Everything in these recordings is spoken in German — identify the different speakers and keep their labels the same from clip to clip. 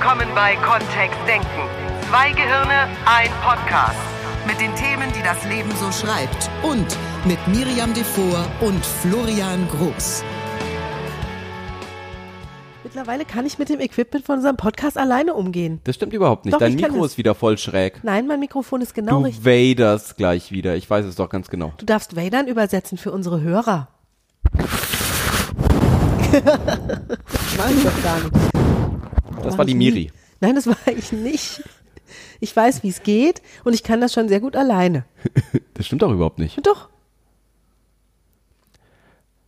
Speaker 1: willkommen bei Kontext Denken. Zwei Gehirne, ein Podcast.
Speaker 2: Mit den Themen, die das Leben so schreibt. Und mit Miriam Devor und Florian Groß.
Speaker 3: Mittlerweile kann ich mit dem Equipment von unserem Podcast alleine umgehen.
Speaker 4: Das stimmt überhaupt nicht.
Speaker 3: Doch,
Speaker 4: Dein Mikro
Speaker 3: das.
Speaker 4: ist wieder voll schräg.
Speaker 3: Nein, mein Mikrofon ist genau
Speaker 4: du
Speaker 3: richtig.
Speaker 4: waders gleich wieder. Ich weiß es doch ganz genau.
Speaker 3: Du darfst Wadern übersetzen für unsere Hörer. Mach ich doch gar nicht.
Speaker 4: Das war die
Speaker 3: nie.
Speaker 4: Miri.
Speaker 3: Nein, das war ich nicht. Ich weiß, wie es geht und ich kann das schon sehr gut alleine.
Speaker 4: Das stimmt doch überhaupt nicht.
Speaker 3: Doch.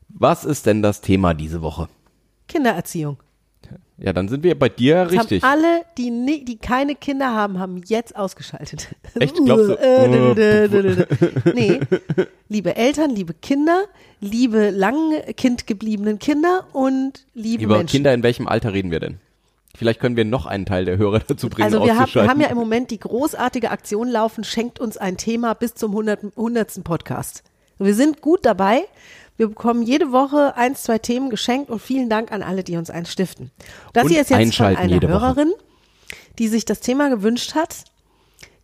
Speaker 4: Was ist denn das Thema diese Woche?
Speaker 3: Kindererziehung.
Speaker 4: Ja, dann sind wir bei dir
Speaker 3: Das
Speaker 4: richtig.
Speaker 3: Haben alle, die, ni- die keine Kinder haben, haben jetzt ausgeschaltet.
Speaker 4: Echt? Glaubst du?
Speaker 3: Äh, dö. nee. Liebe Eltern, liebe Kinder, liebe lang Kind gebliebenen Kinder und liebe
Speaker 4: Über
Speaker 3: Menschen.
Speaker 4: Kinder in welchem Alter reden wir denn? Vielleicht können wir noch einen Teil der Hörer dazu bringen,
Speaker 3: also wir haben, wir haben ja im Moment die großartige Aktion laufen, schenkt uns ein Thema bis zum 100. 100. Podcast. Wir sind gut dabei. Wir bekommen jede Woche ein, zwei Themen geschenkt und vielen Dank an alle, die uns eins stiften. Das
Speaker 4: Und
Speaker 3: hier ist jetzt von einer
Speaker 4: jede Woche.
Speaker 3: Hörerin, die sich das Thema gewünscht hat,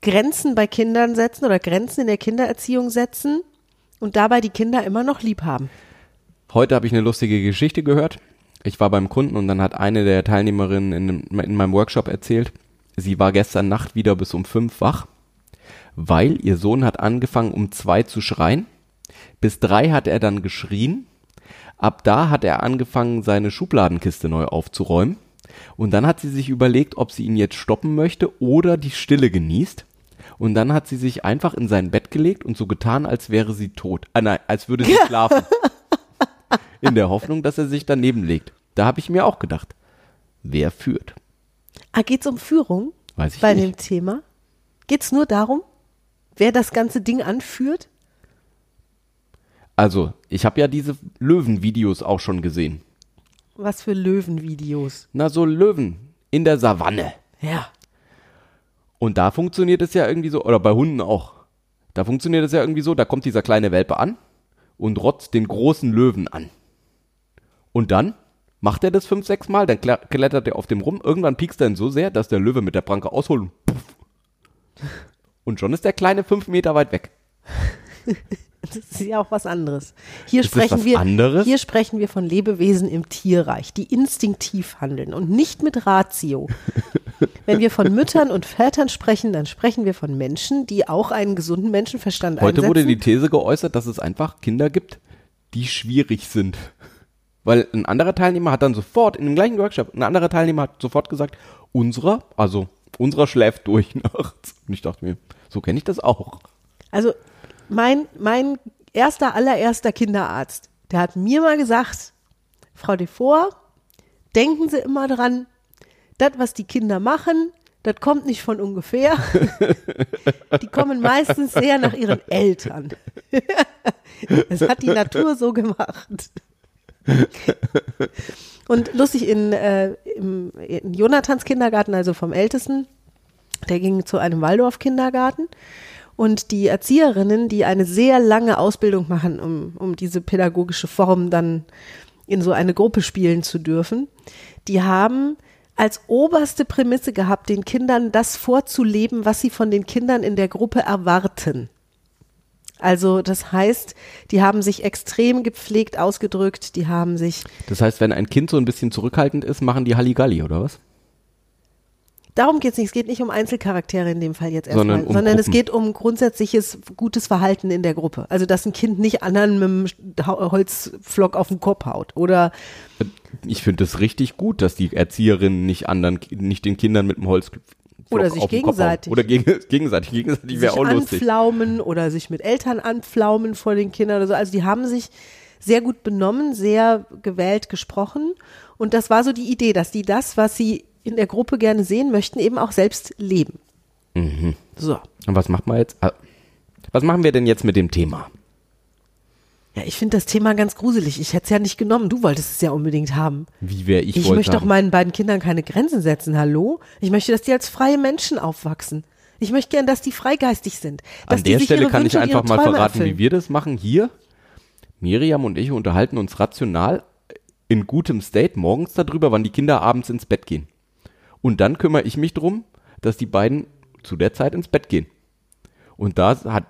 Speaker 3: Grenzen bei Kindern setzen oder Grenzen in der Kindererziehung setzen und dabei die Kinder immer noch lieb haben.
Speaker 4: Heute habe ich eine lustige Geschichte gehört. Ich war beim Kunden und dann hat eine der Teilnehmerinnen in, in meinem Workshop erzählt, sie war gestern Nacht wieder bis um fünf wach, weil ihr Sohn hat angefangen um zwei zu schreien. Bis drei hat er dann geschrien. Ab da hat er angefangen, seine Schubladenkiste neu aufzuräumen. Und dann hat sie sich überlegt, ob sie ihn jetzt stoppen möchte oder die Stille genießt. Und dann hat sie sich einfach in sein Bett gelegt und so getan, als wäre sie tot. Ah, nein, als würde sie schlafen in der Hoffnung, dass er sich daneben legt. Da habe ich mir auch gedacht, wer führt?
Speaker 3: Ah, geht's um Führung
Speaker 4: Weiß ich
Speaker 3: bei
Speaker 4: nicht.
Speaker 3: dem Thema? Geht's nur darum, wer das ganze Ding anführt?
Speaker 4: Also, ich habe ja diese Löwenvideos auch schon gesehen.
Speaker 3: Was für Löwenvideos.
Speaker 4: Na, so Löwen in der Savanne.
Speaker 3: Ja.
Speaker 4: Und da funktioniert es ja irgendwie so, oder bei Hunden auch. Da funktioniert es ja irgendwie so, da kommt dieser kleine Welpe an und rotzt den großen Löwen an. Und dann macht er das fünf, sechs Mal, dann kle- klettert er auf dem rum, irgendwann piekst er ihn so sehr, dass der Löwe mit der Pranke ausholt und puff. Und schon ist der Kleine fünf Meter weit weg.
Speaker 3: Das ist ja auch was anderes. Hier
Speaker 4: Ist
Speaker 3: sprechen wir,
Speaker 4: anderes?
Speaker 3: hier sprechen wir von Lebewesen im Tierreich, die instinktiv handeln und nicht mit Ratio. Wenn wir von Müttern und Vätern sprechen, dann sprechen wir von Menschen, die auch einen gesunden Menschenverstand
Speaker 4: Heute
Speaker 3: einsetzen.
Speaker 4: wurde die These geäußert, dass es einfach Kinder gibt, die schwierig sind. Weil ein anderer Teilnehmer hat dann sofort, in dem gleichen Workshop, ein anderer Teilnehmer hat sofort gesagt, unserer, also unserer schläft durch nachts. Und ich dachte mir, so kenne ich das auch.
Speaker 3: Also mein, mein erster, allererster Kinderarzt, der hat mir mal gesagt, Frau Devor, denken Sie immer dran, das, was die Kinder machen, das kommt nicht von ungefähr. die kommen meistens sehr nach ihren Eltern. das hat die Natur so gemacht. Und lustig, in, äh, im, in Jonathans Kindergarten, also vom Ältesten, der ging zu einem Waldorf-Kindergarten. Und die Erzieherinnen, die eine sehr lange Ausbildung machen, um, um diese pädagogische Form dann in so eine Gruppe spielen zu dürfen, die haben als oberste Prämisse gehabt, den Kindern das vorzuleben, was sie von den Kindern in der Gruppe erwarten. Also das heißt, die haben sich extrem gepflegt ausgedrückt, die haben sich
Speaker 4: Das heißt, wenn ein Kind so ein bisschen zurückhaltend ist, machen die Halligalli, oder was?
Speaker 3: Darum geht es nicht. Es geht nicht um Einzelcharaktere in dem Fall jetzt
Speaker 4: Sondern
Speaker 3: erstmal,
Speaker 4: um
Speaker 3: sondern es geht um grundsätzliches gutes Verhalten in der Gruppe. Also, dass ein Kind nicht anderen mit Hau- Holzflock auf den Kopf haut oder
Speaker 4: Ich finde es richtig gut, dass die Erzieherinnen nicht anderen, nicht den Kindern mit dem Holz
Speaker 3: Oder sich gegenseitig.
Speaker 4: Oder gegen, gegenseitig. Gegenseitig wäre auch lustig.
Speaker 3: anpflaumen oder sich mit Eltern anpflaumen vor den Kindern oder so. Also, die haben sich sehr gut benommen, sehr gewählt gesprochen. Und das war so die Idee, dass die das, was sie in der Gruppe gerne sehen möchten, eben auch selbst leben.
Speaker 4: Mhm.
Speaker 3: So.
Speaker 4: Und was machen wir jetzt? Ah, Was machen wir denn jetzt mit dem Thema?
Speaker 3: Ja, ich finde das Thema ganz gruselig. Ich hätte es ja nicht genommen. Du wolltest es ja unbedingt haben.
Speaker 4: Wie wäre ich,
Speaker 3: Ich möchte doch
Speaker 4: sagen.
Speaker 3: meinen beiden Kindern keine Grenzen setzen. Hallo? Ich möchte, dass die als freie Menschen aufwachsen. Ich möchte gern, dass die freigeistig sind.
Speaker 4: An der Stelle kann ich
Speaker 3: Wünsche und
Speaker 4: einfach mal
Speaker 3: Träume
Speaker 4: verraten,
Speaker 3: erfüllen.
Speaker 4: wie wir das machen. Hier, Miriam und ich unterhalten uns rational in gutem State morgens darüber, wann die Kinder abends ins Bett gehen. Und dann kümmere ich mich drum, dass die beiden zu der Zeit ins Bett gehen. Und da hat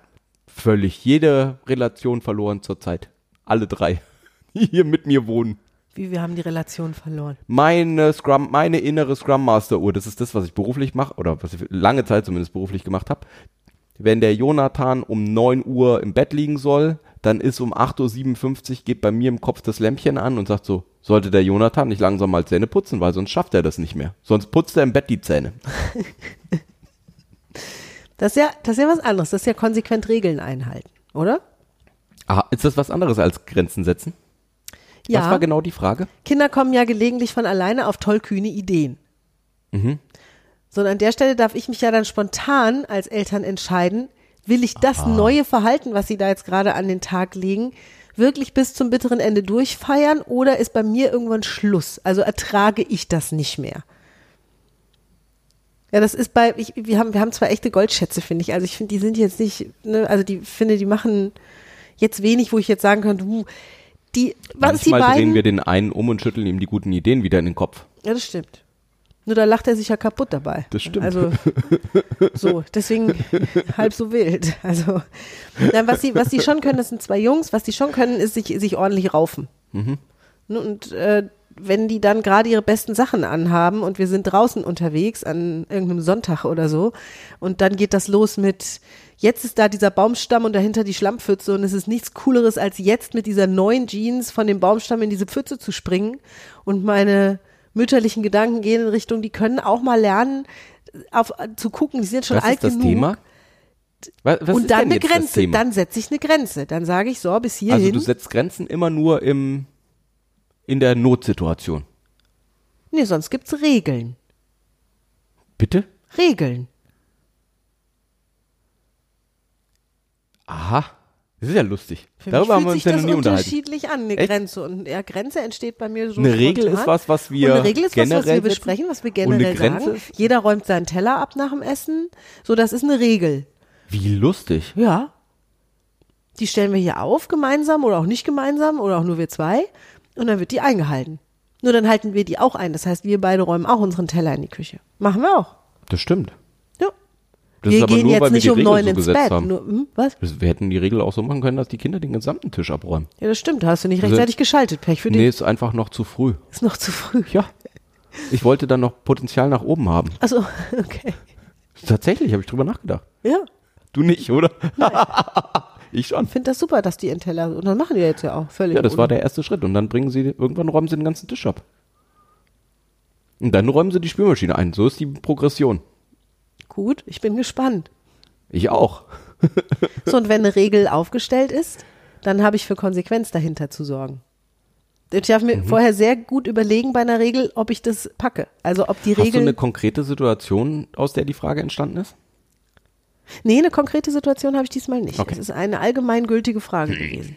Speaker 4: völlig jede Relation verloren zurzeit. Alle drei, die hier mit mir wohnen.
Speaker 3: Wie wir haben die Relation verloren.
Speaker 4: Meine Scrum, meine innere Scrum Master Uhr, das ist das, was ich beruflich mache, oder was ich lange Zeit zumindest beruflich gemacht habe. Wenn der Jonathan um 9 Uhr im Bett liegen soll, dann ist um 8.57 Uhr, geht bei mir im Kopf das Lämpchen an und sagt so, sollte der Jonathan nicht langsam mal Zähne putzen, weil sonst schafft er das nicht mehr. Sonst putzt er im Bett die Zähne.
Speaker 3: Das ist ja, das ist ja was anderes. Das ist ja konsequent Regeln einhalten, oder?
Speaker 4: Aha, ist das was anderes als Grenzen setzen?
Speaker 3: Ja.
Speaker 4: Was war genau die Frage?
Speaker 3: Kinder kommen ja gelegentlich von alleine auf tollkühne Ideen.
Speaker 4: Mhm.
Speaker 3: So, und an der Stelle darf ich mich ja dann spontan als Eltern entscheiden, will ich das neue Verhalten, was sie da jetzt gerade an den Tag legen, wirklich bis zum bitteren Ende durchfeiern oder ist bei mir irgendwann Schluss? Also ertrage ich das nicht mehr? Ja, das ist bei, ich, wir haben, wir haben zwar echte Goldschätze, finde ich. Also ich finde, die sind jetzt nicht, ne, also die finde, die machen jetzt wenig, wo ich jetzt sagen könnte, uh, die, was die
Speaker 4: Manchmal
Speaker 3: beiden.
Speaker 4: drehen wir den einen um und schütteln ihm die guten Ideen wieder in den Kopf.
Speaker 3: Ja, das stimmt. Nur da lacht er sich ja kaputt dabei.
Speaker 4: Das stimmt.
Speaker 3: Also so, deswegen halb so wild. Also nein, was sie, was sie schon können, das sind zwei Jungs. Was sie schon können, ist sich, sich ordentlich raufen. Ne, Und äh, wenn die dann gerade ihre besten Sachen anhaben und wir sind draußen unterwegs an irgendeinem Sonntag oder so und dann geht das los mit jetzt ist da dieser Baumstamm und dahinter die Schlammpfütze und es ist nichts cooleres als jetzt mit dieser neuen Jeans von dem Baumstamm in diese Pfütze zu springen und meine mütterlichen Gedanken gehen in Richtung, die können auch mal lernen auf, zu gucken, die sind schon
Speaker 4: Was
Speaker 3: alt
Speaker 4: ist das
Speaker 3: genug.
Speaker 4: Thema? Was, was
Speaker 3: und dann eine Grenze, dann setze ich eine Grenze. Dann sage ich so, bis hierhin.
Speaker 4: also du setzt Grenzen immer nur im in der Notsituation.
Speaker 3: nee, sonst gibt's Regeln.
Speaker 4: Bitte?
Speaker 3: Regeln.
Speaker 4: Aha. Das ist ja lustig.
Speaker 3: Für
Speaker 4: Darüber haben wir uns ja noch
Speaker 3: das
Speaker 4: nie unterhalten.
Speaker 3: unterschiedlich an, eine
Speaker 4: Echt?
Speaker 3: Grenze. Und ja, Grenze entsteht bei mir so
Speaker 4: Eine Regel ist was, was wir
Speaker 3: Und eine Regel ist was, was
Speaker 4: generell
Speaker 3: wir besprechen, was wir generell sagen. Jeder räumt seinen Teller ab nach dem Essen. So, das ist eine Regel.
Speaker 4: Wie lustig.
Speaker 3: Ja. Die stellen wir hier auf, gemeinsam oder auch nicht gemeinsam oder auch nur wir zwei. Und dann wird die eingehalten. Nur dann halten wir die auch ein. Das heißt, wir beide räumen auch unseren Teller in die Küche. Machen wir auch.
Speaker 4: Das stimmt.
Speaker 3: Ja.
Speaker 4: Das
Speaker 3: wir gehen
Speaker 4: nur,
Speaker 3: jetzt nicht um neun
Speaker 4: so
Speaker 3: ins Bett. Nur, hm, was?
Speaker 4: Wir hätten die Regel auch so machen können, dass die Kinder den gesamten Tisch abräumen.
Speaker 3: Ja, das stimmt. Da hast du nicht
Speaker 4: Also-
Speaker 3: rechtzeitig geschaltet. Pech für dich.
Speaker 4: Nee, ist einfach noch zu früh.
Speaker 3: Ist noch zu früh.
Speaker 4: Ja. Ich wollte dann noch Potenzial nach oben haben.
Speaker 3: Also, okay.
Speaker 4: Tatsächlich, habe ich drüber nachgedacht.
Speaker 3: Ja.
Speaker 4: Du nicht, oder? ich schon.
Speaker 3: Ich finde das super, dass die ihren Teller, und dann machen die jetzt ja auch völlig.
Speaker 4: Ja, das war
Speaker 3: ohne-
Speaker 4: der erste Schritt. Und dann bringen sie, irgendwann räumen sie den ganzen Tisch ab. Und dann räumen sie die Spülmaschine ein. So ist die Progression.
Speaker 3: Gut, ich bin gespannt.
Speaker 4: Ich auch.
Speaker 3: So, und wenn eine Regel aufgestellt ist, dann habe ich für Konsequenz dahinter zu sorgen. Ich darf
Speaker 4: Mhm.
Speaker 3: mir vorher sehr gut überlegen bei einer Regel, ob ich das packe. Also ob die
Speaker 4: Hast du
Speaker 3: Regel.
Speaker 4: eine konkrete Situation, aus der die Frage entstanden ist?
Speaker 3: Nee, eine konkrete Situation habe ich diesmal nicht.
Speaker 4: Okay.
Speaker 3: Es ist eine allgemeingültige Frage gewesen.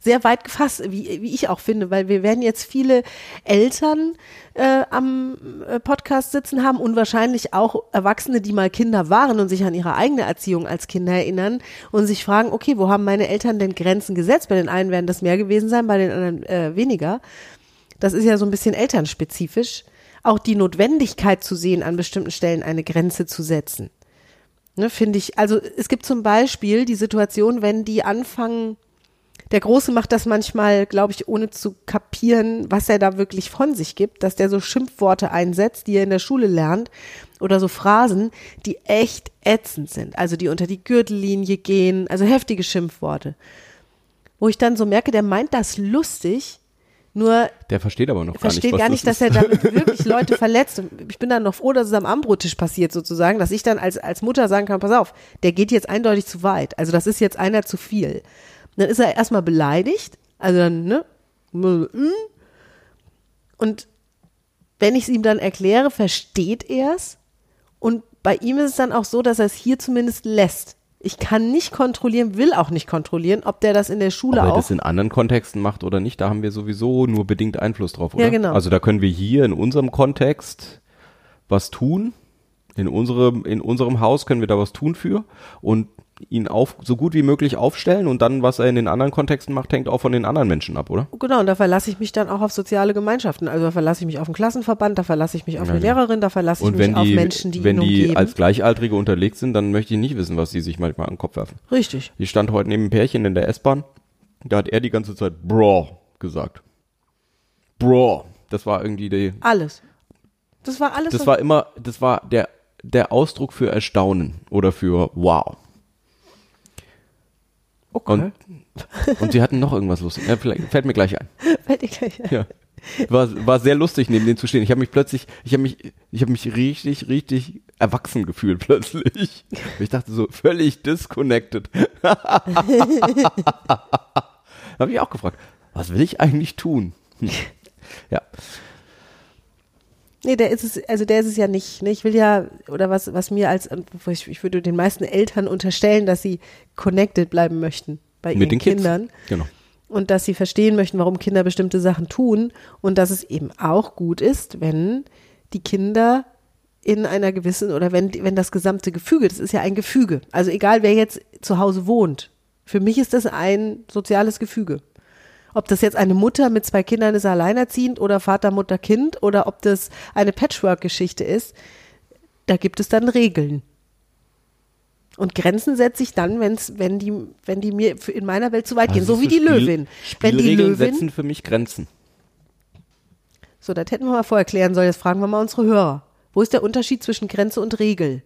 Speaker 3: Sehr weit gefasst, wie, wie ich auch finde, weil wir werden jetzt viele Eltern äh, am äh, Podcast sitzen haben und wahrscheinlich auch Erwachsene, die mal Kinder waren und sich an ihre eigene Erziehung als Kinder erinnern und sich fragen, okay, wo haben meine Eltern denn Grenzen gesetzt? Bei den einen werden das mehr gewesen sein, bei den anderen äh, weniger. Das ist ja so ein bisschen elternspezifisch. Auch die Notwendigkeit zu sehen, an bestimmten Stellen eine Grenze zu setzen. Ne, finde ich, also es gibt zum Beispiel die Situation, wenn die anfangen, der Große macht das manchmal, glaube ich, ohne zu kapieren, was er da wirklich von sich gibt, dass der so Schimpfworte einsetzt, die er in der Schule lernt oder so Phrasen, die echt ätzend sind, also die unter die Gürtellinie gehen, also heftige Schimpfworte. Wo ich dann so merke, der meint das lustig, nur
Speaker 4: Der versteht aber noch gar
Speaker 3: versteht
Speaker 4: nicht,
Speaker 3: gar nicht,
Speaker 4: das
Speaker 3: dass
Speaker 4: ist.
Speaker 3: er damit wirklich Leute verletzt. Und Ich bin dann noch froh, dass es am Armbrottisch passiert sozusagen, dass ich dann als, als Mutter sagen kann, pass auf, der geht jetzt eindeutig zu weit. Also das ist jetzt einer zu viel. Dann ist er erstmal beleidigt, also dann, ne? Und wenn ich es ihm dann erkläre, versteht er es. Und bei ihm ist es dann auch so, dass er es hier zumindest lässt. Ich kann nicht kontrollieren, will auch nicht kontrollieren, ob der das in der Schule
Speaker 4: Ob er
Speaker 3: auch
Speaker 4: das in anderen Kontexten macht oder nicht, da haben wir sowieso nur bedingt Einfluss drauf, oder?
Speaker 3: Ja, genau.
Speaker 4: Also da können wir hier in unserem Kontext was tun. In unserem, in unserem Haus können wir da was tun für. Und ihn auf, so gut wie möglich aufstellen und dann, was er in den anderen Kontexten macht, hängt auch von den anderen Menschen ab, oder?
Speaker 3: Genau, und da verlasse ich mich dann auch auf soziale Gemeinschaften. Also da verlasse ich mich auf einen Klassenverband, da verlasse ich mich auf eine
Speaker 4: Ja.
Speaker 3: Lehrerin, da verlasse ich mich
Speaker 4: wenn
Speaker 3: auf
Speaker 4: die,
Speaker 3: Menschen, die
Speaker 4: wenn
Speaker 3: ihn
Speaker 4: die als Gleichaltrige unterlegt sind, dann möchte ich nicht wissen, was die sich manchmal an den Kopf werfen.
Speaker 3: Richtig.
Speaker 4: Ich stand heute neben einem Pärchen in der S-Bahn, da hat er die ganze Zeit Bro gesagt. Bro. Das war irgendwie die,
Speaker 3: Alles. Das war alles.
Speaker 4: das war immer, das war der, der Ausdruck für Erstaunen oder für Wow.
Speaker 3: Okay.
Speaker 4: Und, und sie hatten noch irgendwas lustig. Ja, fällt mir gleich ein.
Speaker 3: Fällt dir gleich ein.
Speaker 4: Ja. War, war sehr lustig, neben denen zu stehen. Ich habe mich plötzlich, ich habe mich, ich habe mich richtig, richtig erwachsen gefühlt plötzlich. Ich dachte so völlig disconnected. habe ich auch gefragt, was will ich eigentlich tun? Hm. Ja,
Speaker 3: Nee, der ist es, also der ist es ja nicht. Ne? Ich will ja, oder was, was mir als, ich, ich würde den meisten Eltern unterstellen, dass sie connected bleiben möchten bei ihren
Speaker 4: mit den Kids.
Speaker 3: Kindern.
Speaker 4: Genau.
Speaker 3: und dass sie verstehen möchten, warum Kinder bestimmte Sachen tun und dass es eben auch gut ist, wenn die Kinder in einer gewissen oder wenn, wenn das gesamte Gefüge, das ist ja ein Gefüge, also egal wer jetzt zu Hause wohnt, für mich ist das ein soziales Gefüge. Ob das jetzt eine Mutter mit zwei Kindern ist alleinerziehend oder Vater, Mutter, Kind oder ob das eine Patchwork-Geschichte ist, da gibt es dann Regeln. Und Grenzen setze ich dann, wenn's, wenn die, wenn die mir in meiner Welt zu weit gehen,
Speaker 4: Also
Speaker 3: so wie die
Speaker 4: Spiel-
Speaker 3: Löwin. Wenn die Löwin,
Speaker 4: setzen für mich Grenzen.
Speaker 3: so, das hätten wir mal vorher klären sollen, jetzt fragen wir mal unsere Hörer. Wo ist der Unterschied zwischen Grenze und Regel?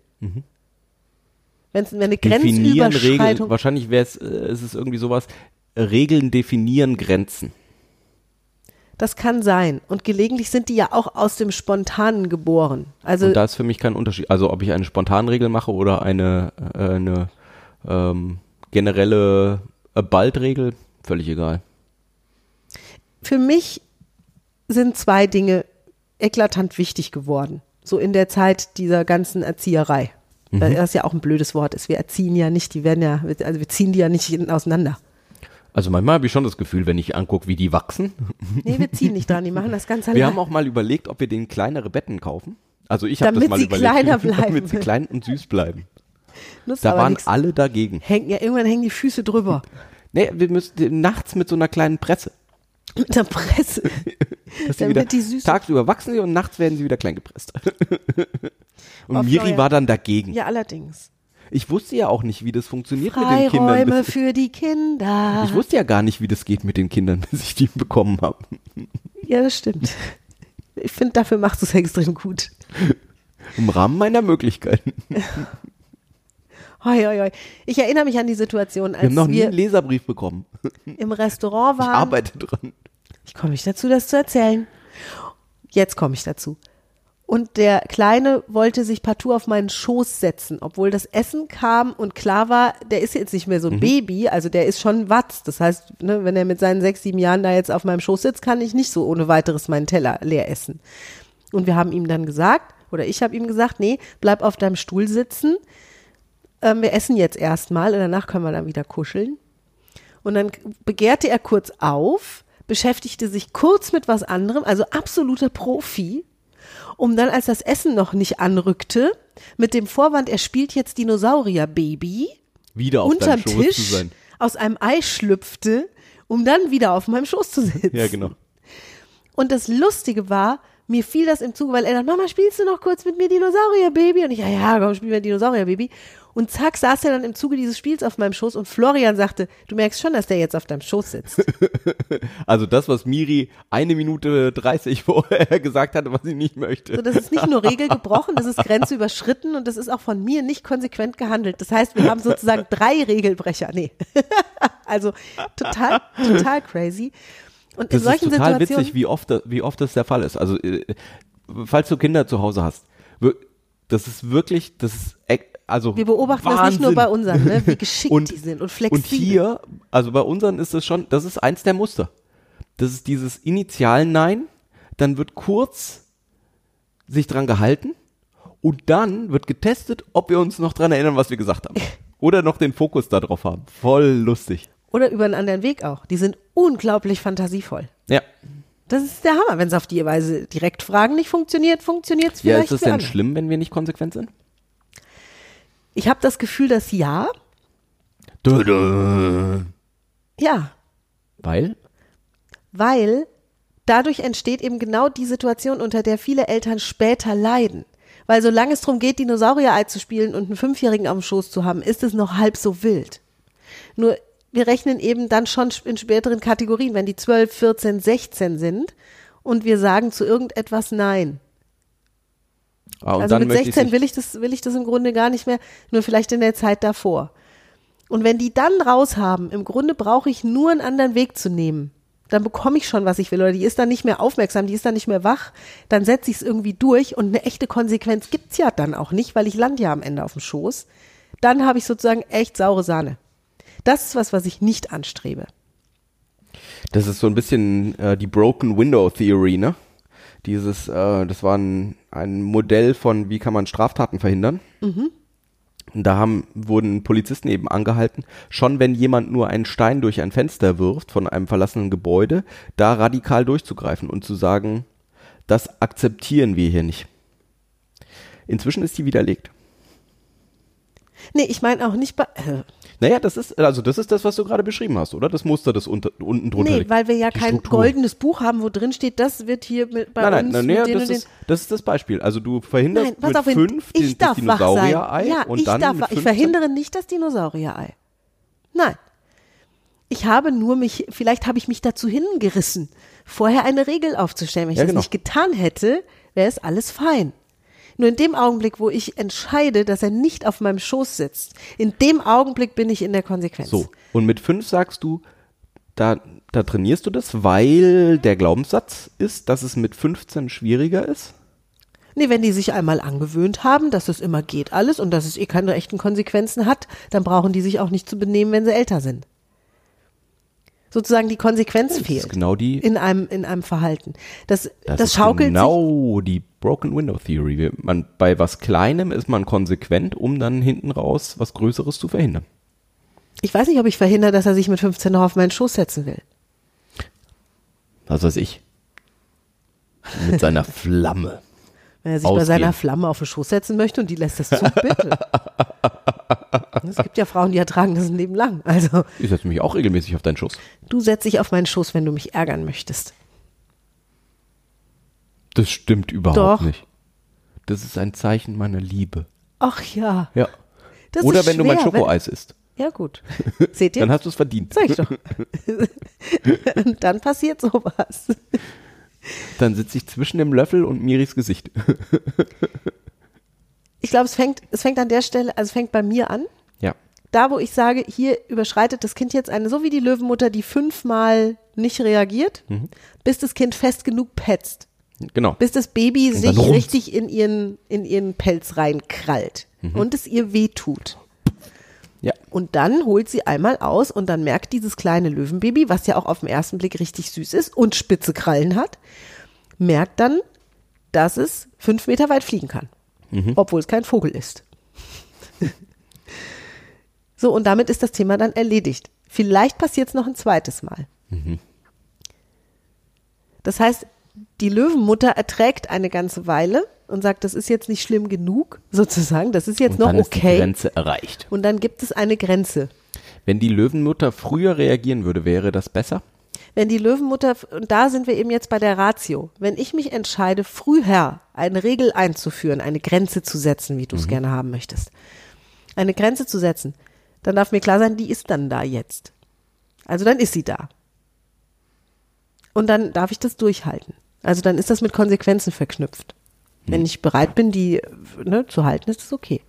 Speaker 3: Wenn's, wenn eine
Speaker 4: Mhm. Definieren Regeln,
Speaker 3: Grenzüberschreitung,
Speaker 4: wahrscheinlich wäre es, äh, ist es irgendwie sowas, Regeln definieren Grenzen.
Speaker 3: das kann sein. Und gelegentlich sind die ja auch aus dem Spontanen geboren. Also
Speaker 4: Und da ist für mich kein Unterschied. Also ob ich eine Spontanregel mache oder eine, äh, eine ähm, generelle äh, Baldregel, völlig egal.
Speaker 3: für mich sind zwei Dinge eklatant wichtig geworden. So in der Zeit dieser ganzen Erzieherei. Weil das ja auch ein blödes Wort ist. Wir erziehen ja nicht, die werden ja, also wir ziehen die ja nicht in- auseinander.
Speaker 4: Also manchmal habe ich schon das Gefühl, wenn ich angucke, wie die wachsen.
Speaker 3: Nee, wir ziehen nicht dran, die machen das ganz allein.
Speaker 4: Wir haben auch mal überlegt, ob wir denen kleinere Betten kaufen. Also ich habe das
Speaker 3: Damit
Speaker 4: mal
Speaker 3: sie
Speaker 4: überlegt,
Speaker 3: kleiner bleiben.
Speaker 4: damit sie klein und süß bleiben.
Speaker 3: Nutzt
Speaker 4: Da waren
Speaker 3: nix.
Speaker 4: alle dagegen.
Speaker 3: Hängen, ja, irgendwann hängen die Füße drüber.
Speaker 4: Nee, wir müssen nachts mit so einer kleinen Presse.
Speaker 3: Mit der Presse.
Speaker 4: Dass
Speaker 3: Damit
Speaker 4: wieder,
Speaker 3: die süß-
Speaker 4: tagsüber wachsen sie und nachts werden sie wieder klein gepresst. und
Speaker 3: Oh,
Speaker 4: Miri
Speaker 3: Florian.
Speaker 4: war dann dagegen.
Speaker 3: Ja, allerdings.
Speaker 4: Ich wusste ja auch nicht, wie das funktioniert mit den Kindern.
Speaker 3: Freiräume
Speaker 4: bis-
Speaker 3: für die Kinder.
Speaker 4: Ich wusste ja gar nicht, wie das geht mit den Kindern, bis ich die bekommen habe.
Speaker 3: Ja, das stimmt. Ich finde, dafür machst du es extrem gut.
Speaker 4: Im Rahmen meiner Möglichkeiten.
Speaker 3: Hoi, hoi, hoi. Ich erinnere mich an die Situation,
Speaker 4: Wir haben
Speaker 3: als
Speaker 4: noch nie einen Leserbrief bekommen.
Speaker 3: im Restaurant
Speaker 4: Ich
Speaker 3: waren.
Speaker 4: arbeite dran.
Speaker 3: Ich komme nicht dazu, das zu erzählen. Jetzt komme ich dazu. Und der Kleine wollte sich partout auf meinen Schoß setzen, obwohl das Essen kam und klar war, der ist jetzt nicht mehr
Speaker 4: Mhm.
Speaker 3: so ein Baby, also der ist schon Watz. Das heißt, ne, wenn er mit seinen sechs, sieben Jahren da jetzt auf meinem Schoß sitzt, kann ich nicht so ohne weiteres meinen Teller leer essen. Und wir haben ihm dann gesagt, oder ich habe ihm gesagt, nee, bleib auf deinem Stuhl sitzen. Ähm, wir essen jetzt erstmal und danach können wir dann wieder kuscheln. Und dann begehrte er kurz auf, beschäftigte sich kurz mit was anderem, also absoluter Profi, um dann, als das Essen noch nicht anrückte, mit dem Vorwand, er spielt jetzt Dinosaurier-Baby,
Speaker 4: Wieder auf
Speaker 3: unterm
Speaker 4: Schoß
Speaker 3: Tisch
Speaker 4: zu sein.
Speaker 3: aus einem Ei schlüpfte, um dann wieder auf meinem Schoß zu sitzen.
Speaker 4: Ja, genau.
Speaker 3: Und das Lustige war, mir fiel das im Zuge, weil er dann, Mama, spielst du noch kurz mit mir Dinosaurier-Baby? Und ich, ja, ja, komm, spiel mir Dinosaurier-Baby. Und zack, saß er dann im Zuge dieses Spiels auf meinem Schoß und Florian sagte, du merkst schon, dass der jetzt auf deinem Schoß sitzt.
Speaker 4: Also das, was Miri eine Minute 30 vorher gesagt hatte, was sie nicht möchte.
Speaker 3: So, das ist nicht nur Regel gebrochen, das ist Grenze überschritten und das ist auch von mir nicht konsequent gehandelt. Das heißt, wir haben sozusagen drei Regelbrecher. Nee. also total, total crazy. Und in
Speaker 4: Das ist
Speaker 3: solchen
Speaker 4: total
Speaker 3: Situationen.
Speaker 4: witzig, wie oft, das, wie oft das der Fall ist. Also, äh, falls du Kinder zu Hause hast, das ist wirklich, das ist, also
Speaker 3: wir beobachten das
Speaker 4: Wahnsinn.
Speaker 3: nicht nur bei unseren, ne? wie geschickt
Speaker 4: Und-
Speaker 3: die sind und flexibel.
Speaker 4: Und hier, also bei unseren ist es schon, das ist eins der Muster. Das ist dieses initial Nein, dann wird kurz sich dran gehalten und dann wird getestet, ob wir uns noch dran erinnern, was wir gesagt haben. Oder noch den Fokus darauf haben. Voll lustig.
Speaker 3: Oder über einen anderen Weg auch. Die sind unglaublich fantasievoll.
Speaker 4: Ja.
Speaker 3: Das ist der Hammer. Wenn es auf die Weise direkt Fragen nicht funktioniert, funktioniert es
Speaker 4: Ja,
Speaker 3: vielleicht
Speaker 4: ist es denn
Speaker 3: andere.
Speaker 4: schlimm, wenn wir nicht konsequent sind?
Speaker 3: Ich habe das Gefühl, dass ja.
Speaker 4: Dödö.
Speaker 3: Ja,
Speaker 4: Weil?
Speaker 3: weil dadurch entsteht eben genau die Situation, unter der viele Eltern später leiden. Weil solange es darum geht, Dinosaurier-Ei zu spielen und einen Fünfjährigen auf dem Schoß zu haben, ist es noch halb so wild. Nur wir rechnen eben dann schon in späteren Kategorien, wenn die 12, 14, 16 sind und wir sagen zu irgendetwas Nein.
Speaker 4: Ah,
Speaker 3: also mit
Speaker 4: möchte ich
Speaker 3: 16
Speaker 4: sich-
Speaker 3: will ich das will ich das im Grunde gar nicht mehr, nur vielleicht in der Zeit davor. Und wenn die dann raus haben, im Grunde brauche ich nur einen anderen Weg zu nehmen. Dann bekomme ich schon, was ich will. Oder die ist dann nicht mehr aufmerksam, die ist dann nicht mehr wach. Dann setze ich es irgendwie durch und eine echte Konsequenz gibt's ja dann auch nicht, weil ich lande ja am Ende auf dem Schoß. Dann habe ich sozusagen echt saure Sahne. Das ist was, was ich nicht anstrebe.
Speaker 4: Das ist so ein bisschen äh, die Broken Window Theory, ne? Dieses, äh, das war ein, ein Modell von, wie kann man Straftaten verhindern. Und da haben, wurden Polizisten eben angehalten, schon wenn jemand nur einen Stein durch ein Fenster wirft von einem verlassenen Gebäude, da radikal durchzugreifen und zu sagen, das akzeptieren wir hier nicht. Inzwischen ist die widerlegt.
Speaker 3: Nee, ich meine auch nicht bei. Äh,
Speaker 4: Naja, das ist, also das ist das, was du gerade beschrieben hast, oder? Das Muster, das unter, unten drunter
Speaker 3: nee,
Speaker 4: liegt.
Speaker 3: weil wir ja
Speaker 4: Die
Speaker 3: kein
Speaker 4: Struktur.
Speaker 3: goldenes Buch haben, wo drin steht, das wird hier mit, bei
Speaker 4: Nein, nein,
Speaker 3: uns
Speaker 4: nein, nee,
Speaker 3: den
Speaker 4: das, ist, das ist das Beispiel. Also du verhinderst
Speaker 3: Nein,
Speaker 4: mit
Speaker 3: auf,
Speaker 4: fünf
Speaker 3: ich
Speaker 4: den, das
Speaker 3: darf sein.
Speaker 4: Dinosaurier-Ei
Speaker 3: Ja,
Speaker 4: und
Speaker 3: ich
Speaker 4: dann
Speaker 3: darf
Speaker 4: mit.
Speaker 3: Ich
Speaker 4: 15
Speaker 3: verhindere nicht das Dinosaurier-Ei. Nein. Ich habe nur mich, vielleicht habe ich mich dazu hingerissen, vorher eine Regel aufzustellen. Wenn ich
Speaker 4: Ja,
Speaker 3: das
Speaker 4: genau.
Speaker 3: nicht getan hätte, wäre es alles fein. Nur in dem Augenblick, wo ich entscheide, dass er nicht auf meinem Schoß sitzt, in dem Augenblick bin ich in der Konsequenz.
Speaker 4: So, und mit fünf sagst du, da, da trainierst du das, weil der Glaubenssatz ist, dass es mit 15 schwieriger ist?
Speaker 3: Nee, wenn die sich einmal angewöhnt haben, dass es immer geht alles und dass es eh keine echten Konsequenzen hat, dann brauchen die sich auch nicht zu benehmen, wenn sie älter sind. Sozusagen die Konsequenz
Speaker 4: Das ist
Speaker 3: fehlt
Speaker 4: genau die,
Speaker 3: in einem, in einem Verhalten. Das, das,
Speaker 4: das, ist
Speaker 3: schaukelt sich.
Speaker 4: genau die Broken Window Theory. Man, bei was Kleinem ist man konsequent, um dann hinten raus was Größeres zu verhindern.
Speaker 3: Ich weiß nicht, ob ich verhindere, dass er sich mit 15 noch auf meinen Schoß setzen will.
Speaker 4: Was weiß ich. Mit seiner Flamme.
Speaker 3: Wenn er sich bei
Speaker 4: Ausgehen.
Speaker 3: seiner Flamme auf den Schoß setzen möchte und die lässt das zu, bitte. Es gibt ja Frauen, die ertragen das ein Leben lang. Also,
Speaker 4: Ich setze mich auch regelmäßig auf deinen Schuss.
Speaker 3: du setzt dich auf meinen Schoß, wenn du mich ärgern möchtest.
Speaker 4: Das stimmt überhaupt
Speaker 3: Doch.
Speaker 4: nicht. Das ist ein Zeichen meiner Liebe.
Speaker 3: Ach ja.
Speaker 4: Ja.
Speaker 3: Das
Speaker 4: Oder wenn du mein
Speaker 3: schwer, wenn-
Speaker 4: Schokoeis isst.
Speaker 3: Ja, gut. Seht ihr?
Speaker 4: Dann hast du es verdient.
Speaker 3: Sag ich doch. Dann passiert sowas.
Speaker 4: Dann sitze ich zwischen dem Löffel und Miris Gesicht.
Speaker 3: Ich glaube, es fängt, es fängt an der Stelle, also es fängt bei mir an.
Speaker 4: Ja.
Speaker 3: Da, wo ich sage, hier überschreitet das Kind jetzt eine, so wie die Löwenmutter, die fünfmal nicht reagiert,
Speaker 4: Mhm.
Speaker 3: bis das Kind fest genug petzt.
Speaker 4: Genau.
Speaker 3: Bis das Baby sich richtig in ihren, in ihren Pelz reinkrallt.
Speaker 4: Mhm.
Speaker 3: Und es ihr weh tut.
Speaker 4: Ja.
Speaker 3: Und dann holt sie einmal aus und dann merkt dieses kleine Löwenbaby, was ja auch auf den ersten Blick richtig süß ist und spitze Krallen hat, merkt dann, dass es fünf Meter weit fliegen kann. Obwohl es kein Vogel ist. so, und damit ist das Thema dann erledigt. Vielleicht passiert es noch ein zweites Mal. Das heißt, die Löwenmutter erträgt eine ganze Weile und sagt, das ist jetzt nicht schlimm genug, sozusagen, das ist jetzt
Speaker 4: Und
Speaker 3: noch
Speaker 4: dann ist die
Speaker 3: okay.
Speaker 4: Grenze erreicht.
Speaker 3: Und dann gibt es eine Grenze.
Speaker 4: Wenn die Löwenmutter früher reagieren würde, wäre das besser?
Speaker 3: Wenn die Löwenmutter, und da sind wir eben jetzt bei der Ratio, wenn ich mich entscheide, früher eine Regel einzuführen, eine Grenze zu setzen, wie du es gerne haben möchtest, eine Grenze zu setzen, dann darf mir klar sein, die ist dann da jetzt. Also dann ist sie da. Und dann darf ich das durchhalten. Also dann ist das mit Konsequenzen verknüpft. Wenn ich bereit bin, die ne, zu halten, ist das okay.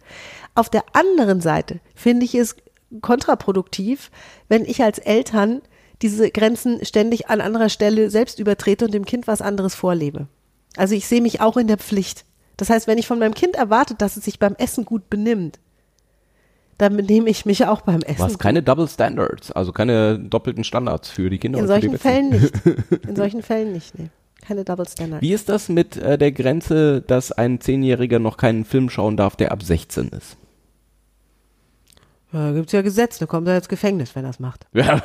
Speaker 3: Auf der anderen Seite finde ich es kontraproduktiv, wenn ich als Eltern diese Grenzen ständig an anderer Stelle selbst übertrete und dem Kind was anderes vorlebe. Also ich sehe mich auch in der Pflicht. Das heißt, wenn ich von meinem Kind erwarte, dass es sich beim Essen gut benimmt, dann benehme ich mich auch beim Essen.
Speaker 4: Du hast
Speaker 3: gut.
Speaker 4: keine Double Standards, also keine doppelten Standards für die Kinder
Speaker 3: In solchen. Fällen nicht. In solchen Fällen nicht, nee. Keine Double Standard.
Speaker 4: Wie ist das mit äh, der Grenze, dass ein Zehnjähriger noch keinen Film schauen darf, der ab 16 ist?
Speaker 3: Ja, gibt's ja Gesetz, da kommt er ins Gefängnis, wenn er das macht.
Speaker 4: Ja.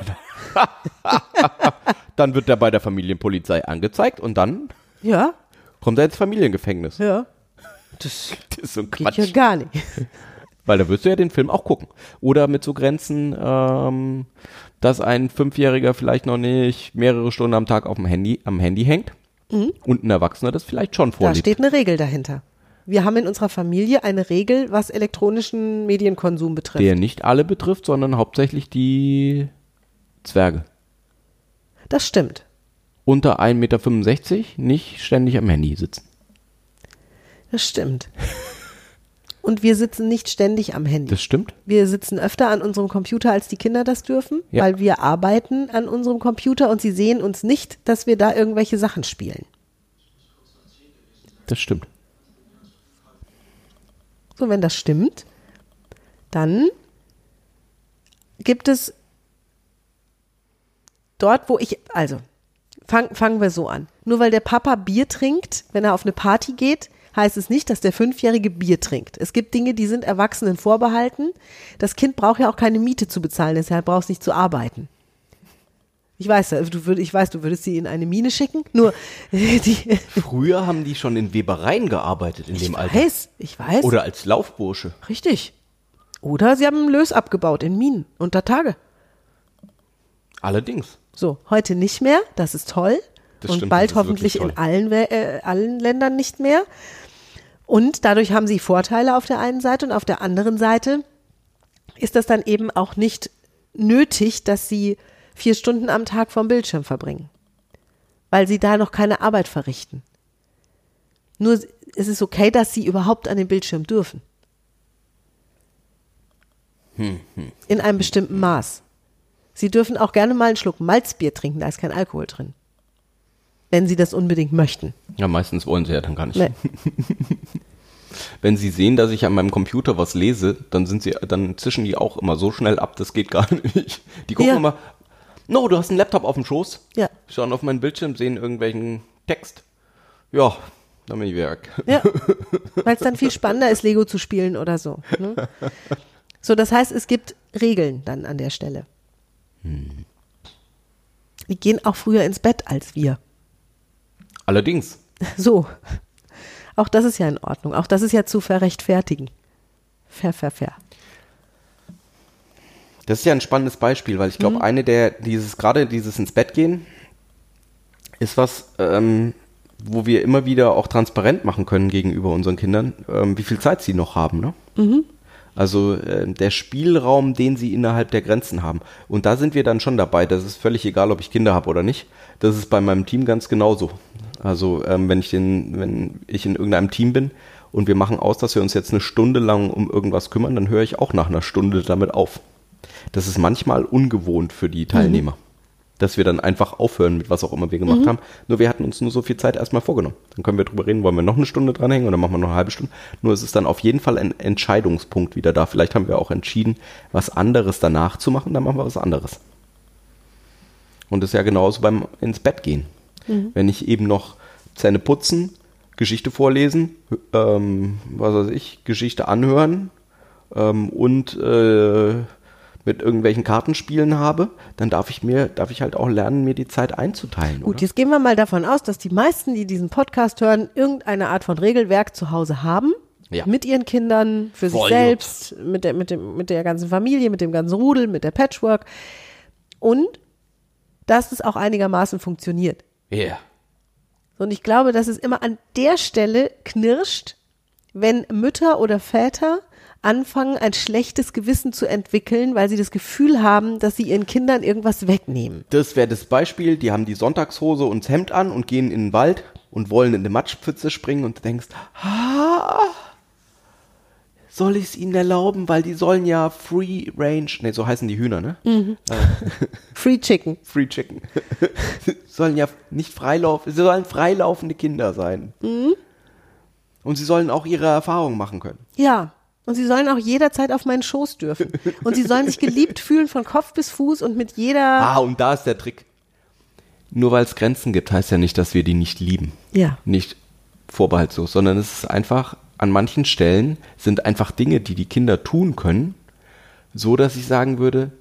Speaker 4: dann wird er bei der Familienpolizei angezeigt und dann
Speaker 3: Ja,
Speaker 4: kommt er ins Familiengefängnis.
Speaker 3: ja. Das
Speaker 4: Das ist so ein
Speaker 3: geht
Speaker 4: Quatsch.
Speaker 3: ja gar nicht.
Speaker 4: Weil da wirst du ja den Film auch gucken. Oder mit so Grenzen, ähm, dass ein Fünfjähriger vielleicht noch nicht mehrere Stunden am Tag auf dem Handy, am Handy hängt. Und ein Erwachsener das vielleicht schon
Speaker 3: Da
Speaker 4: vorlebt.
Speaker 3: steht eine Regel dahinter. Wir haben in unserer Familie eine Regel, was elektronischen Medienkonsum betrifft.
Speaker 4: der nicht alle betrifft, sondern hauptsächlich die Zwerge.
Speaker 3: Das stimmt.
Speaker 4: Unter 1,65 Meter nicht ständig am Handy sitzen.
Speaker 3: Das stimmt. Und wir sitzen nicht ständig am Handy.
Speaker 4: Das stimmt?
Speaker 3: Wir sitzen öfter an unserem Computer, als die Kinder das dürfen,
Speaker 4: Ja.
Speaker 3: weil wir arbeiten an unserem Computer und sie sehen uns nicht, dass wir da irgendwelche Sachen spielen.
Speaker 4: Das stimmt.
Speaker 3: So, wenn das stimmt, dann gibt es dort, wo ich, also, fang, fangen wir so an. Nur weil der Papa Bier trinkt, wenn er auf eine Party geht, heißt es nicht, dass der Fünfjährige Bier trinkt. Es gibt Dinge, die sind Erwachsenen vorbehalten. Das Kind braucht ja auch keine Miete zu bezahlen, deshalb braucht es nicht zu arbeiten. Ich weiß, du würd, ich weiß, du würdest sie in eine Mine schicken, nur die,
Speaker 4: Früher haben die schon in Webereien gearbeitet in
Speaker 3: ich
Speaker 4: dem Alter.
Speaker 3: weiß, ich weiß.
Speaker 4: Oder als Laufbursche.
Speaker 3: Richtig. Oder sie haben Lös abgebaut in Minen unter Tage.
Speaker 4: Allerdings.
Speaker 3: So, heute nicht mehr, das ist toll.
Speaker 4: Das
Speaker 3: und
Speaker 4: stimmt,
Speaker 3: bald hoffentlich in allen, äh, allen Ländern nicht mehr. Und dadurch haben sie Vorteile auf der einen Seite und auf der anderen Seite ist das dann eben auch nicht nötig, dass sie vier Stunden am Tag vorm Bildschirm verbringen, weil sie da noch keine Arbeit verrichten. Nur es ist okay, dass sie überhaupt an den Bildschirm dürfen. In einem bestimmten Maß. Sie dürfen auch gerne mal einen Schluck Malzbier trinken, da ist kein Alkohol drin. Wenn sie das unbedingt möchten.
Speaker 4: Ja, meistens wollen sie ja dann gar nicht.
Speaker 3: Nee.
Speaker 4: Wenn sie sehen, dass ich an meinem Computer was lese, dann sind sie, dann zischen die auch immer so schnell ab, das geht gar nicht. Die gucken
Speaker 3: Ja.
Speaker 4: immer, no, du hast einen Laptop auf dem Schoß,
Speaker 3: Ja.
Speaker 4: schauen auf meinen Bildschirm, sehen irgendwelchen Text. Ja, dann bin ich weg.
Speaker 3: Ja, weil es dann viel spannender ist, Lego zu spielen oder so. Ne? So, das heißt, es gibt Regeln dann an der Stelle. Die gehen auch früher ins Bett als wir.
Speaker 4: Allerdings,
Speaker 3: So. Auch das ist ja in Ordnung. Auch das ist ja zu verrechtfertigen. Fair, fair, fair.
Speaker 4: Das ist ja ein spannendes Beispiel, weil ich glaube, eine der, dieses, gerade dieses ins Bett gehen, ist was, ähm, wo wir immer wieder auch transparent machen können gegenüber unseren Kindern, ähm, wie viel Zeit sie noch haben, ne? Also äh, der Spielraum, den sie innerhalb der Grenzen haben. Und da sind wir dann schon dabei. Das ist völlig egal, ob ich Kinder habe oder nicht. Das ist bei meinem Team ganz genauso. Also ähm, wenn ich den, wenn ich in irgendeinem Team bin und wir machen aus, dass wir uns jetzt eine Stunde lang um irgendwas kümmern, dann höre ich auch nach einer Stunde damit auf. Das ist manchmal ungewohnt für die Teilnehmer. Dass wir dann einfach aufhören mit was auch immer wir gemacht haben. Nur wir hatten uns nur so viel Zeit erstmal vorgenommen. Dann können wir drüber reden, wollen wir noch eine Stunde dranhängen oder machen wir noch eine halbe Stunde. Nur es ist dann auf jeden Fall ein Entscheidungspunkt wieder da. Vielleicht haben wir auch entschieden, was anderes danach zu machen, dann machen wir was anderes. Und das ist ja genauso beim ins Bett gehen. Wenn ich eben noch Zähne putzen, Geschichte vorlesen, ähm, was weiß ich, Geschichte anhören ähm, und äh, mit irgendwelchen Kartenspielen habe, dann darf ich mir, darf ich halt auch lernen, mir die Zeit einzuteilen.
Speaker 3: Gut,
Speaker 4: oder?
Speaker 3: jetzt gehen wir mal davon aus, dass die meisten, die diesen Podcast hören, irgendeine Art von Regelwerk zu Hause haben.
Speaker 4: Ja.
Speaker 3: Mit ihren Kindern, für sich
Speaker 4: Voll
Speaker 3: selbst, mit der, mit, dem, mit der ganzen Familie, mit dem ganzen Rudel, mit der Patchwork. Und dass es auch einigermaßen funktioniert.
Speaker 4: Ja.
Speaker 3: Und ich glaube, dass es immer an der Stelle knirscht, wenn Mütter oder Väter anfangen, ein schlechtes Gewissen zu entwickeln, weil sie das Gefühl haben, dass sie ihren Kindern irgendwas wegnehmen.
Speaker 4: Das wäre das Beispiel, die haben die Sonntagshose und das Hemd an und gehen in den Wald und wollen in eine Matschpfütze springen und du denkst, ah, soll ich es ihnen erlauben, weil die sollen ja Free Range, ne, so heißen die Hühner, ne?
Speaker 3: Free Chicken.
Speaker 4: Free Chicken. sollen ja nicht freilaufen, sie sollen freilaufende Kinder sein. Und sie sollen auch ihre Erfahrungen machen können.
Speaker 3: Ja. Und sie sollen auch jederzeit auf meinen Schoß dürfen. Und sie sollen sich geliebt fühlen von Kopf bis Fuß und mit jeder.
Speaker 4: Ah, und da ist der Trick. Nur weil es Grenzen gibt, heißt ja nicht, dass wir die nicht lieben.
Speaker 3: Ja.
Speaker 4: Nicht vorbehaltslos, sondern es ist einfach, an manchen Stellen sind einfach Dinge, die die Kinder tun können, so dass ich sagen würde,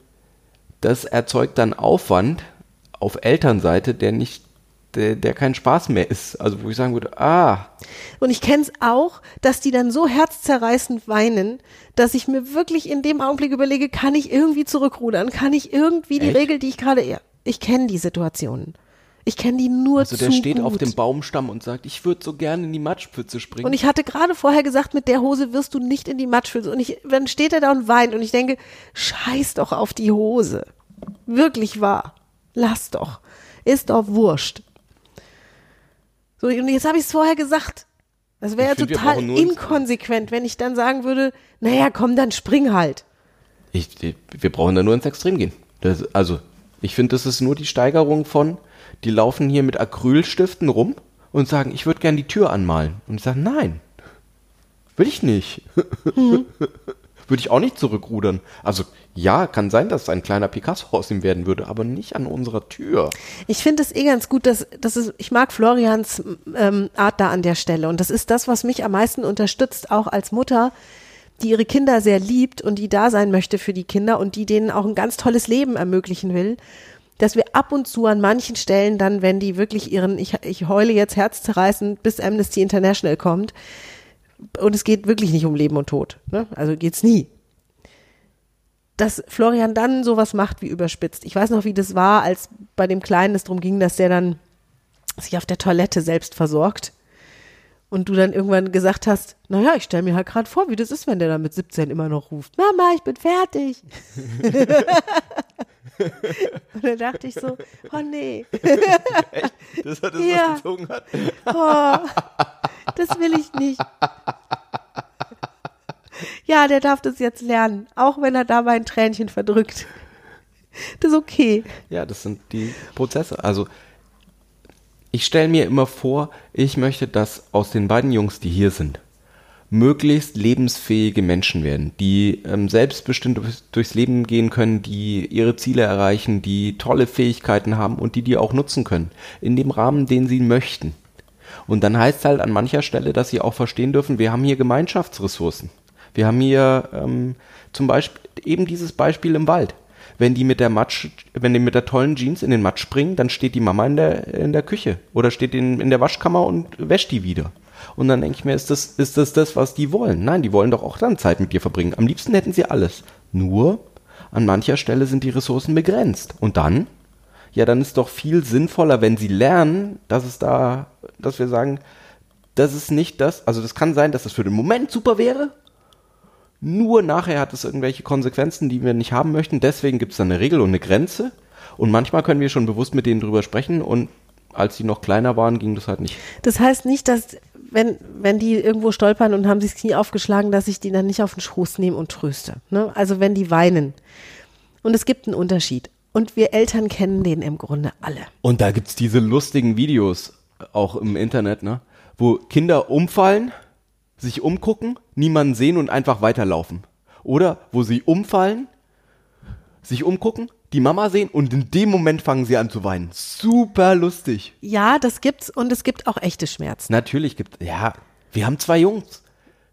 Speaker 4: das erzeugt dann Aufwand auf Elternseite, der nicht der, der kein Spaß mehr ist. Also wo ich sagen würde, ah,
Speaker 3: Und ich kenne es auch, dass die dann so herzzerreißend weinen, dass ich mir wirklich in dem Augenblick überlege, kann ich irgendwie zurückrudern? Kann ich irgendwie die
Speaker 4: Echt?
Speaker 3: Regel, die ich gerade, ich kenne die Situationen. Ich kenne die nur
Speaker 4: also
Speaker 3: zu
Speaker 4: der steht
Speaker 3: gut.
Speaker 4: auf dem Baumstamm und sagt, ich würde so gerne in die Matschpfütze springen.
Speaker 3: Und ich hatte gerade vorher gesagt, mit der Hose wirst du nicht in die Matschpfütze. Und ich, dann steht er da und weint und ich denke, scheiß doch auf die Hose. Wirklich wahr. Lass doch. Ist doch wurscht. So, und jetzt habe ich es vorher gesagt. Das wäre ja total inkonsequent, wenn ich dann sagen würde, naja, komm, dann spring halt.
Speaker 4: Ich, wir brauchen da nur ins Extrem gehen. Das, also, ich finde, das ist nur die Steigerung von, die laufen hier mit Acrylstiften rum und sagen, ich würde gerne die Tür anmalen. Und ich sage, nein, will ich nicht. würde ich auch nicht zurückrudern. Also, ja, kann sein, dass ein kleiner Picasso aus ihm werden würde, aber nicht an unserer Tür.
Speaker 3: Ich finde es eh ganz gut, dass, dass es, ich mag Florians ähm, Art da an der Stelle. Und das ist das, was mich am meisten unterstützt, auch als Mutter, die ihre Kinder sehr liebt und die da sein möchte für die Kinder und die denen auch ein ganz tolles Leben ermöglichen will. Dass wir ab und zu an manchen Stellen dann, wenn die wirklich ihren, ich, ich heule jetzt herzzerreißend, bis Amnesty International kommt, und es geht wirklich nicht um Leben und Tod, ne? also geht's nie dass Florian dann sowas macht wie überspitzt. Ich weiß noch, wie das war, als bei dem Kleinen es darum ging, dass der dann sich auf der Toilette selbst versorgt. Und du dann irgendwann gesagt hast, naja, ich stelle mir halt gerade vor, wie das ist, wenn der dann mit 17 immer noch ruft, Mama, ich bin fertig. Und dann dachte ich so, oh nee,
Speaker 4: Das hat
Speaker 3: was Ja.
Speaker 4: gezogen hat.
Speaker 3: oh, das will ich nicht. Ja, der darf das jetzt lernen, auch wenn er dabei ein Tränchen verdrückt. Das ist okay.
Speaker 4: Ja, das sind die Prozesse. Also ich stelle mir immer vor, ich möchte, dass aus den beiden Jungs, die hier sind, möglichst lebensfähige Menschen werden, die ähm, selbstbestimmt durchs, Leben gehen können, die ihre Ziele erreichen, die tolle Fähigkeiten haben und die die auch nutzen können, in dem Rahmen, den sie möchten. Und dann heißt es halt an mancher Stelle, dass sie auch verstehen dürfen, wir haben hier Gemeinschaftsressourcen. Wir haben hier ähm, zum Beispiel eben dieses Beispiel im Wald. Wenn die mit der Matsch, wenn die mit der tollen Jeans in den Matsch springen, dann steht die Mama in der, in der Küche oder steht in, in der Waschkammer und wäscht die wieder. Und dann denke ich mir, ist das, ist das das, was die wollen? Nein, die wollen doch auch dann Zeit mit dir verbringen. Am liebsten hätten sie alles. Nur, an mancher Stelle sind die Ressourcen begrenzt. Und dann? Ja, dann ist doch viel sinnvoller, wenn sie lernen, dass es da, dass wir sagen, das ist nicht das, also das kann sein, dass das für den Moment super wäre, nur nachher hat es irgendwelche Konsequenzen, die wir nicht haben möchten. Deswegen gibt es da eine Regel und eine Grenze. Und manchmal können wir schon bewusst mit denen drüber sprechen. Und als die noch kleiner waren, ging das halt nicht.
Speaker 3: Das heißt nicht, dass wenn, wenn die irgendwo stolpern und haben sich das Knie aufgeschlagen, dass ich die dann nicht auf den Schoß nehme und tröste. Ne? Also wenn die weinen. Und es gibt einen Unterschied. Und wir Eltern kennen den im Grunde alle.
Speaker 4: Und da gibt's diese lustigen Videos, auch im Internet, ne? Wo Kinder umfallen, sich umgucken, niemanden sehen und einfach weiterlaufen. Oder wo sie umfallen, sich umgucken, die Mama sehen und in dem Moment fangen sie an zu weinen. Super lustig.
Speaker 3: Ja, das gibt's und es gibt auch echte Schmerzen.
Speaker 4: Natürlich gibt ja, wir haben zwei Jungs.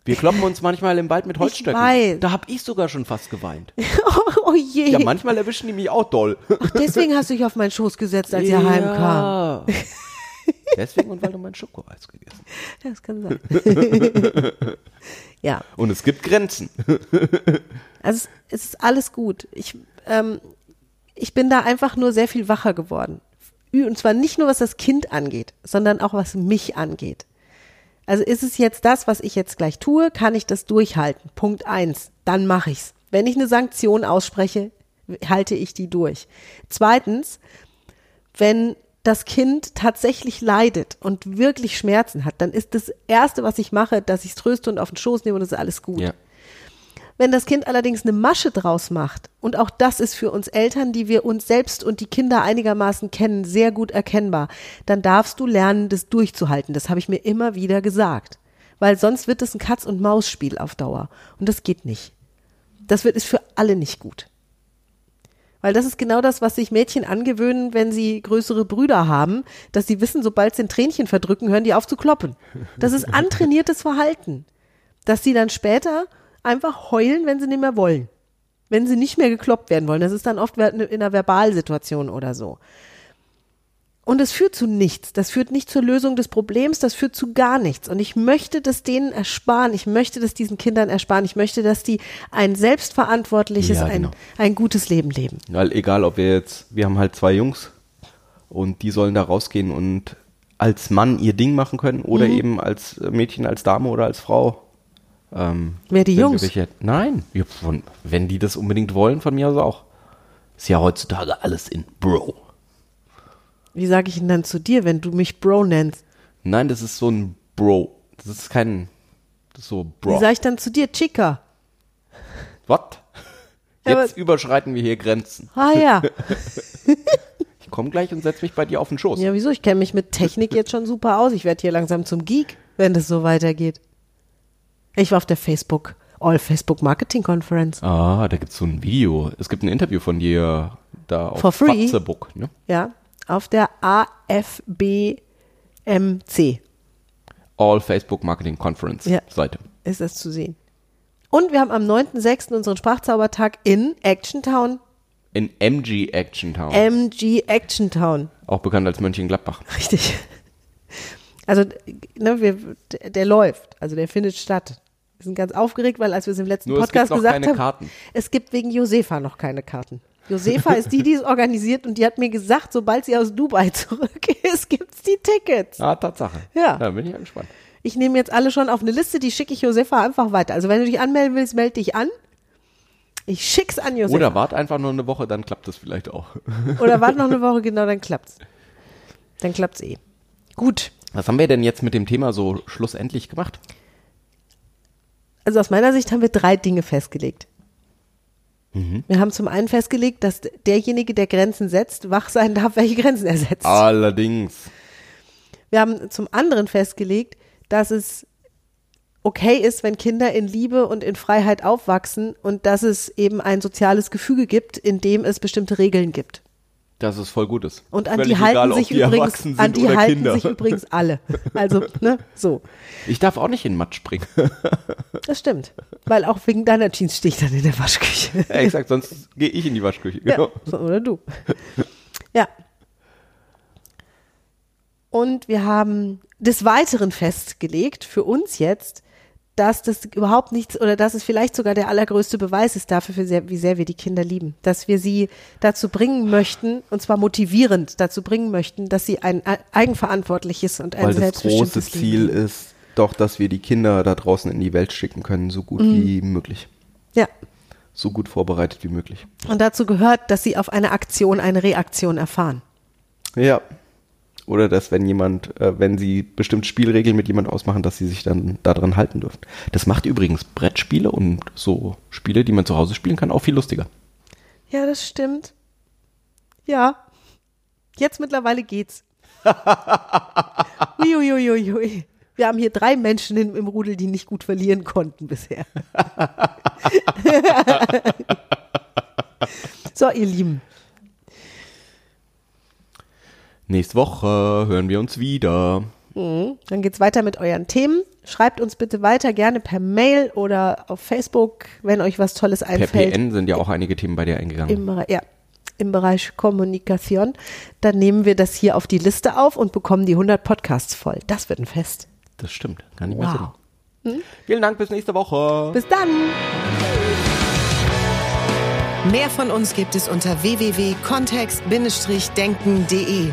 Speaker 4: Wir kloppen uns manchmal im Wald mit Holzstöcken. Da hab ich sogar schon fast geweint.
Speaker 3: Oh, oh je.
Speaker 4: Ja, manchmal erwischen die mich auch doll.
Speaker 3: Ach, deswegen hast du dich auf meinen Schoß gesetzt, als ihr heimkam.
Speaker 4: Ja. Deswegen und weil du mein Schokoeis gegessen hast.
Speaker 3: Das kann sein. ja,
Speaker 4: Und es gibt Grenzen.
Speaker 3: also es, es ist alles gut. Ich, ähm, ich bin da einfach nur sehr viel wacher geworden. Und zwar nicht nur, was das Kind angeht, sondern auch, was mich angeht. Also ist es jetzt das, was ich jetzt gleich tue, kann ich das durchhalten? Punkt eins, dann mache ich's. Wenn ich eine Sanktion ausspreche, halte ich die durch. Zweitens, wenn das Kind tatsächlich leidet und wirklich Schmerzen hat, dann ist das Erste, was ich mache, dass ich es tröste und auf den Schoß nehme und es ist alles gut.
Speaker 4: Ja.
Speaker 3: Wenn das Kind allerdings eine Masche draus macht, und auch das ist für uns Eltern, die wir uns selbst und die Kinder einigermaßen kennen, sehr gut erkennbar, dann darfst du lernen, das durchzuhalten. Das habe ich mir immer wieder gesagt. Weil sonst wird es ein Katz- und Maus-Spiel auf Dauer. Und das geht nicht. Das wird ist für alle nicht gut. Weil das ist genau das, was sich Mädchen angewöhnen, wenn sie größere Brüder haben, dass sie wissen, sobald sie ein Tränchen verdrücken, hören die auf zu kloppen. Das ist antrainiertes Verhalten. Dass sie dann später einfach heulen, wenn sie nicht mehr wollen. Wenn sie nicht mehr gekloppt werden wollen. Das ist dann oft in einer Verbalsituation oder so. Und es führt zu nichts. Das führt nicht zur Lösung des Problems, das führt zu gar nichts. Und ich möchte das denen ersparen. Ich möchte das diesen Kindern ersparen. Ich möchte, dass die ein selbstverantwortliches,
Speaker 4: Ja, genau.
Speaker 3: ein, ein gutes Leben leben.
Speaker 4: Weil egal, ob wir jetzt, wir haben halt zwei Jungs und die sollen da rausgehen und als Mann ihr Ding machen können oder
Speaker 3: Mhm.
Speaker 4: eben als Mädchen, als Dame oder als Frau. Ähm,
Speaker 3: Wer, die Jungs?
Speaker 4: welche- nein, ja, von, wenn die das unbedingt wollen, von mir aus auch. Ist ja heutzutage alles in Bro.
Speaker 3: Wie sage ich denn dann zu dir, wenn du mich Bro nennst?
Speaker 4: Nein, das ist so ein Bro. Das ist kein, das ist so
Speaker 3: Wie
Speaker 4: Bro.
Speaker 3: sage ich dann zu dir, Chica?
Speaker 4: What?
Speaker 3: Ja,
Speaker 4: Jetzt
Speaker 3: aber-
Speaker 4: überschreiten wir hier Grenzen.
Speaker 3: Ah ja.
Speaker 4: Ich komme gleich und setze mich bei dir auf den Schoß.
Speaker 3: Ja, wieso? Ich kenne mich mit Technik jetzt schon super aus. Ich werde hier langsam zum Geek, wenn das so weitergeht. Ich war auf der Facebook, All Facebook Marketing Conference.
Speaker 4: Ah, da gibt's so ein Video. Es gibt ein Interview von dir da auf
Speaker 3: For free?
Speaker 4: Facebook, ne?
Speaker 3: Ja, auf der AFBMC
Speaker 4: All Facebook Marketing Conference
Speaker 3: Ja.
Speaker 4: Seite.
Speaker 3: ist das zu sehen. Und wir haben am 9.6. unseren Sprachzaubertag in Action Town,
Speaker 4: In MG Action Town.
Speaker 3: MG Action Town.
Speaker 4: auch bekannt als Mönchengladbach.
Speaker 3: Richtig. Also, ne, wir, der läuft, also der findet statt. Wir sind ganz aufgeregt, weil als wir es im letzten
Speaker 4: Nur es
Speaker 3: Podcast
Speaker 4: gibt noch
Speaker 3: gesagt haben,
Speaker 4: Karten.
Speaker 3: es gibt wegen Josefa noch keine Karten. Josefa ist die, die es organisiert und die hat mir gesagt, sobald sie aus Dubai zurück ist, gibt's die Tickets.
Speaker 4: Ah, Tatsache.
Speaker 3: Ja.
Speaker 4: Da bin ich ja gespannt.
Speaker 3: Ich nehme jetzt alle schon auf eine Liste, die schicke ich Josefa einfach weiter. Also wenn du dich anmelden willst, melde dich an. Ich schick's an Josefa.
Speaker 4: Oder wart einfach nur eine Woche, dann klappt das vielleicht auch.
Speaker 3: Oder warte noch eine Woche, genau, dann klappt's. Dann klappt's eh. Gut.
Speaker 4: Was haben wir denn jetzt mit dem Thema so schlussendlich gemacht?
Speaker 3: Also aus meiner Sicht haben wir drei Dinge festgelegt.
Speaker 4: Mhm.
Speaker 3: Wir haben zum einen festgelegt, dass derjenige, der Grenzen setzt, wach sein darf, welche Grenzen er setzt.
Speaker 4: Allerdings.
Speaker 3: Wir haben zum anderen festgelegt, dass es okay ist, wenn Kinder in Liebe und in Freiheit aufwachsen und dass es eben ein soziales Gefüge gibt, in dem es bestimmte Regeln gibt.
Speaker 4: Dass es voll gut ist.
Speaker 3: Und an
Speaker 4: Völlig
Speaker 3: die halten
Speaker 4: egal,
Speaker 3: sich
Speaker 4: die
Speaker 3: übrigens, an die halten
Speaker 4: Kinder.
Speaker 3: sich übrigens alle. Also, ne, so.
Speaker 4: Ich darf auch nicht in Matsch springen.
Speaker 3: Das stimmt. Weil auch wegen deiner Jeans stehe ich dann in der Waschküche.
Speaker 4: ja, exakt, sonst gehe ich in die Waschküche. Genau.
Speaker 3: Ja, oder du. Ja. Und wir haben des Weiteren festgelegt, für uns jetzt, dass das überhaupt nichts oder dass es vielleicht sogar der allergrößte Beweis ist dafür, wie sehr, wie sehr wir die Kinder lieben. Dass wir sie dazu bringen möchten, und zwar motivierend dazu bringen möchten, dass sie ein eigenverantwortliches und ein
Speaker 4: Weil das große Ziel
Speaker 3: leben.
Speaker 4: ist doch, dass wir die Kinder da draußen in die Welt schicken können, so gut
Speaker 3: Mhm.
Speaker 4: wie möglich.
Speaker 3: Ja.
Speaker 4: So gut vorbereitet wie möglich.
Speaker 3: Und dazu gehört, dass sie auf eine Aktion eine Reaktion erfahren.
Speaker 4: Ja. Oder dass, wenn jemand, äh, wenn sie bestimmt Spielregeln mit jemand ausmachen, dass sie sich dann daran halten dürfen. Das macht übrigens Brettspiele und so Spiele, die man zu Hause spielen kann, auch viel lustiger.
Speaker 3: Ja, das stimmt. Ja. Jetzt mittlerweile geht's. Uiuiuiui. Wir haben hier drei Menschen im, im Rudel, die nicht gut verlieren konnten bisher. so, ihr Lieben.
Speaker 4: Nächste Woche hören wir uns wieder.
Speaker 3: Dann geht's weiter mit euren Themen. Schreibt uns bitte weiter, gerne per Mail oder auf Facebook, wenn euch was Tolles
Speaker 4: Per
Speaker 3: einfällt.
Speaker 4: PN sind ja auch einige Themen bei dir eingegangen.
Speaker 3: Im, Bereich- ja, im Bereich Kommunikation. Dann nehmen wir das hier auf die Liste auf und bekommen die 100 Podcasts voll. Das wird ein Fest.
Speaker 4: Das stimmt. Kann nicht mehr
Speaker 3: Wow.
Speaker 4: sagen. Vielen Dank, bis nächste Woche.
Speaker 3: Bis dann!
Speaker 2: Mehr von uns gibt es unter www.kontext-denken.de.